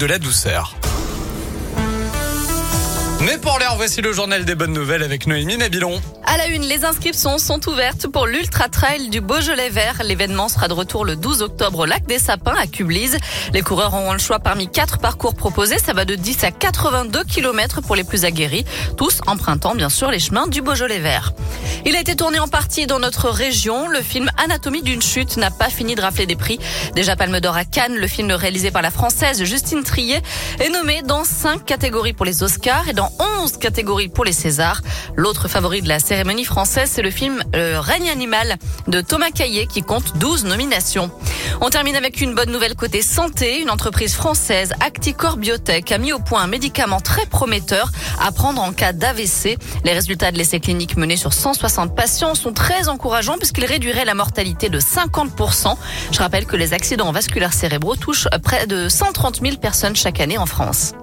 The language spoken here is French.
de la douceur. Mais pour l'air, voici le journal des bonnes nouvelles avec Noémie Nabilon. À la une, les inscriptions sont ouvertes pour l'Ultra Trail du Beaujolais Vert. L'événement sera de retour le 12 octobre au Lac des Sapins à Cublise. Les coureurs auront le choix parmi quatre parcours proposés. Ça va de 10 à 82 km pour les plus aguerris, tous empruntant bien sûr les chemins du Beaujolais Vert. Il a été tourné en partie dans notre région. Le film Anatomie d'une chute n'a pas fini de rafler des prix. Déjà Palme d'Or à Cannes, le film réalisé par la française Justine Trier est nommé dans cinq catégories pour les Oscars et dans 11 catégories pour les Césars. L'autre favori de la cérémonie française, c'est le film Le règne animal de Thomas Caillet qui compte 12 nominations. On termine avec une bonne nouvelle côté santé. Une entreprise française, Acticor Biotech, a mis au point un médicament très prometteur à prendre en cas d'AVC. Les résultats de l'essai clinique mené sur 160 patients sont très encourageants puisqu'ils réduiraient la mortalité de 50%. Je rappelle que les accidents vasculaires cérébraux touchent près de 130 000 personnes chaque année en France.